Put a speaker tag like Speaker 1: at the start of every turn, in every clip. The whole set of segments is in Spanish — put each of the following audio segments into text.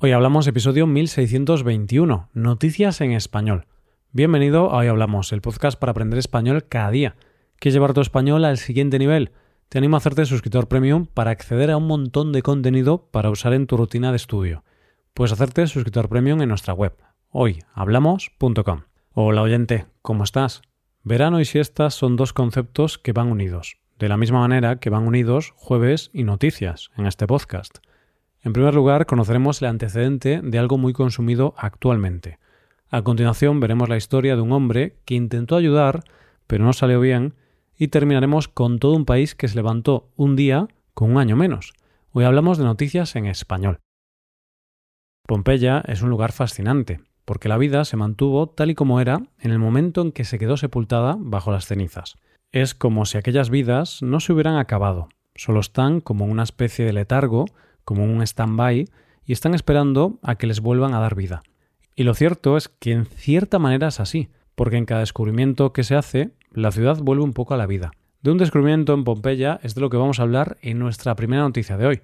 Speaker 1: Hoy hablamos episodio 1621, Noticias en Español. Bienvenido a Hoy Hablamos, el podcast para aprender español cada día. ¿Quieres llevar tu español al siguiente nivel? Te animo a hacerte suscriptor premium para acceder a un montón de contenido para usar en tu rutina de estudio. Puedes hacerte suscriptor premium en nuestra web, hoyhablamos.com. Hola oyente, ¿cómo estás? Verano y siestas son dos conceptos que van unidos, de la misma manera que van unidos jueves y noticias en este podcast. En primer lugar, conoceremos el antecedente de algo muy consumido actualmente. A continuación veremos la historia de un hombre que intentó ayudar, pero no salió bien, y terminaremos con todo un país que se levantó un día con un año menos. Hoy hablamos de noticias en español. Pompeya es un lugar fascinante, porque la vida se mantuvo tal y como era en el momento en que se quedó sepultada bajo las cenizas. Es como si aquellas vidas no se hubieran acabado, solo están como una especie de letargo como un stand-by y están esperando a que les vuelvan a dar vida. Y lo cierto es que en cierta manera es así, porque en cada descubrimiento que se hace, la ciudad vuelve un poco a la vida. De un descubrimiento en Pompeya es de lo que vamos a hablar en nuestra primera noticia de hoy.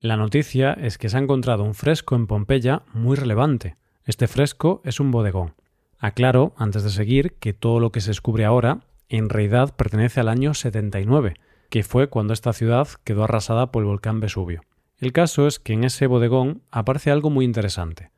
Speaker 1: La noticia es que se ha encontrado un fresco en Pompeya muy relevante. Este fresco es un bodegón. Aclaro, antes de seguir, que todo lo que se descubre ahora en realidad pertenece al año 79, que fue cuando esta ciudad quedó arrasada por el volcán Vesubio. El caso es que en ese bodegón aparece algo muy interesante.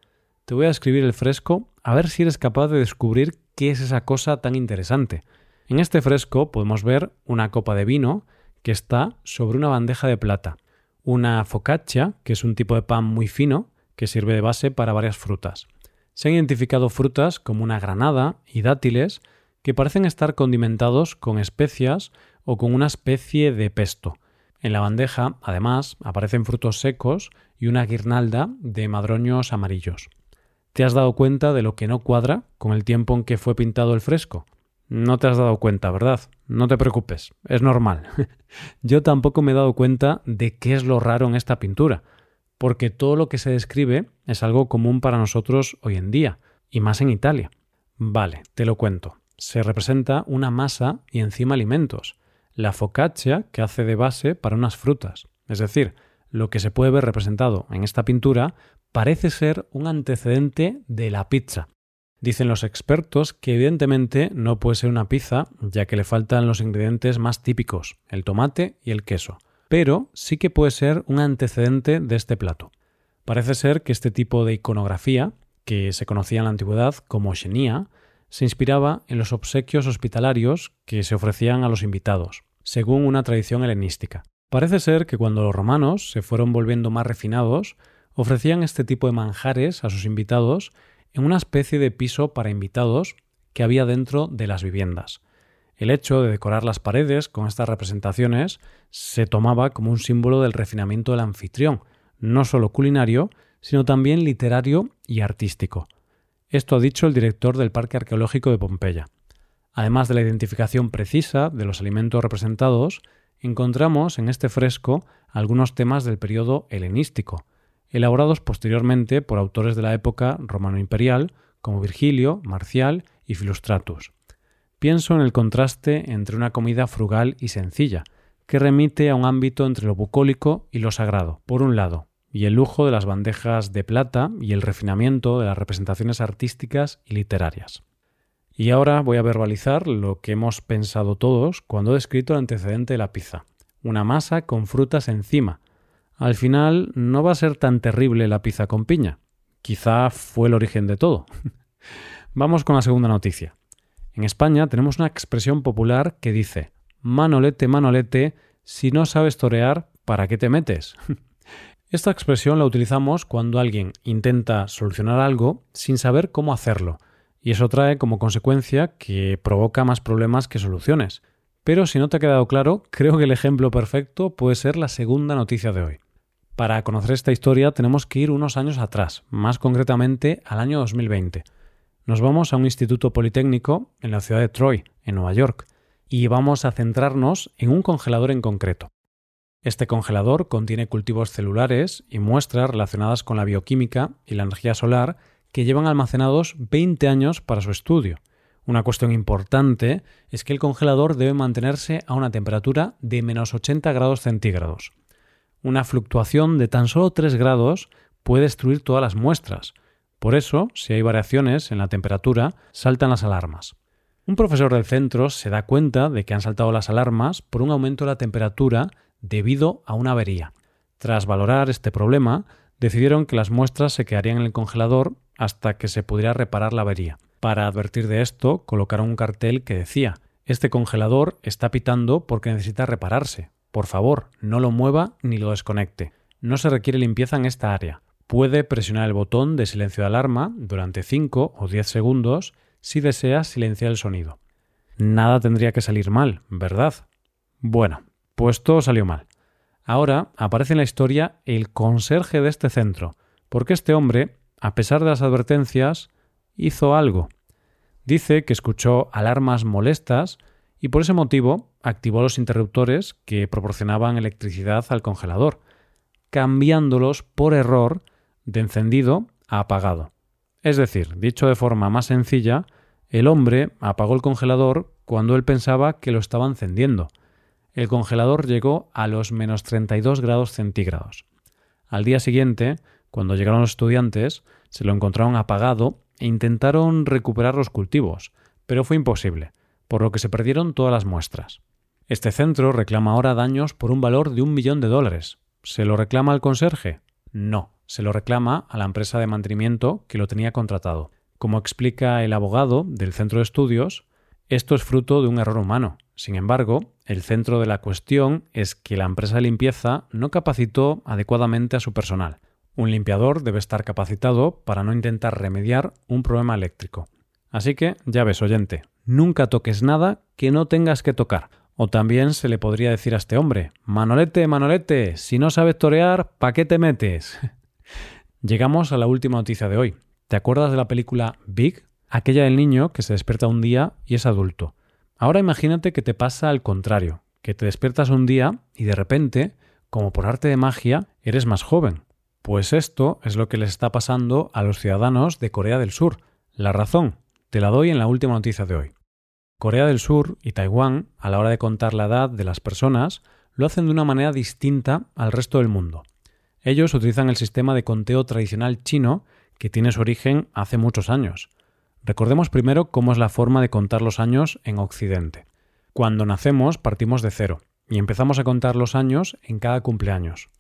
Speaker 1: Te voy a escribir el fresco a ver si eres capaz de descubrir qué es esa cosa tan interesante. En este fresco podemos ver una copa de vino que está sobre una bandeja de plata, una focaccia, que es un tipo de pan muy fino que sirve de base para varias frutas. Se han identificado frutas como una granada y dátiles que parecen estar condimentados con especias o con una especie de pesto, en la bandeja, además, aparecen frutos secos y una guirnalda de madroños amarillos. ¿Te has dado cuenta de lo que no cuadra con el tiempo en que fue pintado el fresco? No te has dado cuenta, ¿verdad? No te preocupes, es normal. Yo tampoco me he dado cuenta de qué es lo raro en esta pintura, porque todo lo que se describe es algo común para nosotros hoy en día, y más en Italia. Vale, te lo cuento. Se representa una masa y encima alimentos la focaccia que hace de base para unas frutas. Es decir, lo que se puede ver representado en esta pintura parece ser un antecedente de la pizza. Dicen los expertos que evidentemente no puede ser una pizza, ya que le faltan los ingredientes más típicos, el tomate y el queso, pero sí que puede ser un antecedente de este plato. Parece ser que este tipo de iconografía, que se conocía en la antigüedad como xenia, se inspiraba en los obsequios hospitalarios que se ofrecían a los invitados según una tradición helenística. Parece ser que cuando los romanos se fueron volviendo más refinados, ofrecían este tipo de manjares a sus invitados en una especie de piso para invitados que había dentro de las viviendas. El hecho de decorar las paredes con estas representaciones se tomaba como un símbolo del refinamiento del anfitrión, no solo culinario, sino también literario y artístico. Esto ha dicho el director del Parque Arqueológico de Pompeya. Además de la identificación precisa de los alimentos representados, encontramos en este fresco algunos temas del periodo helenístico, elaborados posteriormente por autores de la época romano-imperial como Virgilio, Marcial y Filostratus. Pienso en el contraste entre una comida frugal y sencilla, que remite a un ámbito entre lo bucólico y lo sagrado, por un lado, y el lujo de las bandejas de plata y el refinamiento de las representaciones artísticas y literarias. Y ahora voy a verbalizar lo que hemos pensado todos cuando he descrito el antecedente de la pizza. Una masa con frutas encima. Al final no va a ser tan terrible la pizza con piña. Quizá fue el origen de todo. Vamos con la segunda noticia. En España tenemos una expresión popular que dice Manolete, manolete, si no sabes torear, ¿para qué te metes? Esta expresión la utilizamos cuando alguien intenta solucionar algo sin saber cómo hacerlo y eso trae como consecuencia que provoca más problemas que soluciones. Pero si no te ha quedado claro, creo que el ejemplo perfecto puede ser la segunda noticia de hoy. Para conocer esta historia tenemos que ir unos años atrás, más concretamente al año 2020. Nos vamos a un instituto politécnico en la ciudad de Troy, en Nueva York, y vamos a centrarnos en un congelador en concreto. Este congelador contiene cultivos celulares y muestras relacionadas con la bioquímica y la energía solar que llevan almacenados 20 años para su estudio. Una cuestión importante es que el congelador debe mantenerse a una temperatura de menos 80 grados centígrados. Una fluctuación de tan solo 3 grados puede destruir todas las muestras. Por eso, si hay variaciones en la temperatura, saltan las alarmas. Un profesor del centro se da cuenta de que han saltado las alarmas por un aumento de la temperatura debido a una avería. Tras valorar este problema, decidieron que las muestras se quedarían en el congelador hasta que se pudiera reparar la avería. Para advertir de esto, colocaron un cartel que decía Este congelador está pitando porque necesita repararse. Por favor, no lo mueva ni lo desconecte. No se requiere limpieza en esta área. Puede presionar el botón de silencio de alarma durante 5 o 10 segundos si desea silenciar el sonido. Nada tendría que salir mal, ¿verdad? Bueno, pues todo salió mal. Ahora aparece en la historia el conserje de este centro, porque este hombre, a pesar de las advertencias, hizo algo. Dice que escuchó alarmas molestas y por ese motivo activó los interruptores que proporcionaban electricidad al congelador, cambiándolos por error de encendido a apagado. Es decir, dicho de forma más sencilla, el hombre apagó el congelador cuando él pensaba que lo estaba encendiendo. El congelador llegó a los menos 32 grados centígrados. Al día siguiente, cuando llegaron los estudiantes, se lo encontraron apagado e intentaron recuperar los cultivos, pero fue imposible, por lo que se perdieron todas las muestras. Este centro reclama ahora daños por un valor de un millón de dólares. ¿Se lo reclama al conserje? No, se lo reclama a la empresa de mantenimiento que lo tenía contratado. Como explica el abogado del centro de estudios, esto es fruto de un error humano. Sin embargo, el centro de la cuestión es que la empresa de limpieza no capacitó adecuadamente a su personal. Un limpiador debe estar capacitado para no intentar remediar un problema eléctrico. Así que, ya ves, oyente, nunca toques nada que no tengas que tocar. O también se le podría decir a este hombre, Manolete, Manolete, si no sabes torear, ¿pa' qué te metes? Llegamos a la última noticia de hoy. ¿Te acuerdas de la película Big? Aquella del niño que se despierta un día y es adulto. Ahora imagínate que te pasa al contrario, que te despiertas un día y de repente, como por arte de magia, eres más joven. Pues esto es lo que les está pasando a los ciudadanos de Corea del Sur. La razón, te la doy en la última noticia de hoy. Corea del Sur y Taiwán, a la hora de contar la edad de las personas, lo hacen de una manera distinta al resto del mundo. Ellos utilizan el sistema de conteo tradicional chino que tiene su origen hace muchos años. Recordemos primero cómo es la forma de contar los años en Occidente. Cuando nacemos partimos de cero y empezamos a contar los años en cada cumpleaños.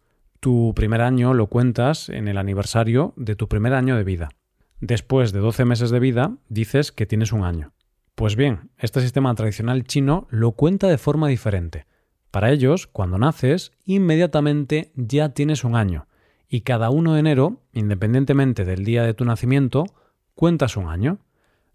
Speaker 1: Tu primer año lo cuentas en el aniversario de tu primer año de vida. Después de 12 meses de vida, dices que tienes un año. Pues bien, este sistema tradicional chino lo cuenta de forma diferente. Para ellos, cuando naces, inmediatamente ya tienes un año, y cada 1 de enero, independientemente del día de tu nacimiento, cuentas un año.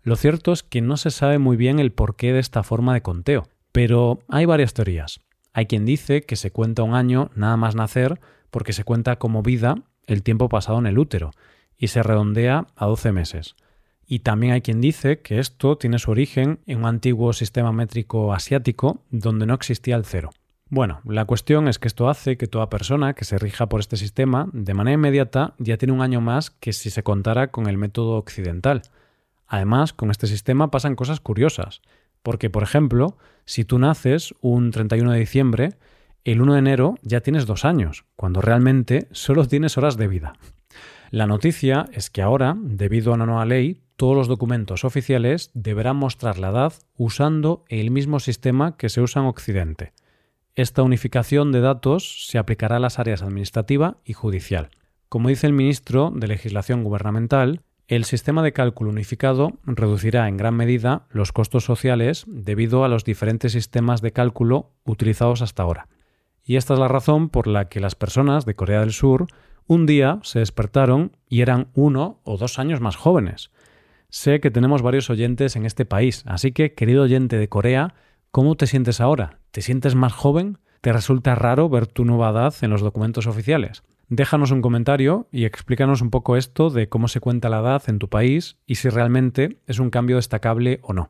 Speaker 1: Lo cierto es que no se sabe muy bien el porqué de esta forma de conteo, pero hay varias teorías. Hay quien dice que se cuenta un año nada más nacer porque se cuenta como vida el tiempo pasado en el útero y se redondea a 12 meses. Y también hay quien dice que esto tiene su origen en un antiguo sistema métrico asiático donde no existía el cero. Bueno, la cuestión es que esto hace que toda persona que se rija por este sistema de manera inmediata ya tiene un año más que si se contara con el método occidental. Además, con este sistema pasan cosas curiosas, porque por ejemplo, si tú naces un 31 de diciembre, el 1 de enero ya tienes dos años, cuando realmente solo tienes horas de vida. La noticia es que ahora, debido a una nueva ley, todos los documentos oficiales deberán mostrar la edad usando el mismo sistema que se usa en Occidente. Esta unificación de datos se aplicará a las áreas administrativa y judicial. Como dice el ministro de Legislación Gubernamental, el sistema de cálculo unificado reducirá en gran medida los costos sociales debido a los diferentes sistemas de cálculo utilizados hasta ahora. Y esta es la razón por la que las personas de Corea del Sur un día se despertaron y eran uno o dos años más jóvenes. Sé que tenemos varios oyentes en este país, así que, querido oyente de Corea, ¿cómo te sientes ahora? ¿Te sientes más joven? ¿Te resulta raro ver tu nueva edad en los documentos oficiales? Déjanos un comentario y explícanos un poco esto de cómo se cuenta la edad en tu país y si realmente es un cambio destacable o no.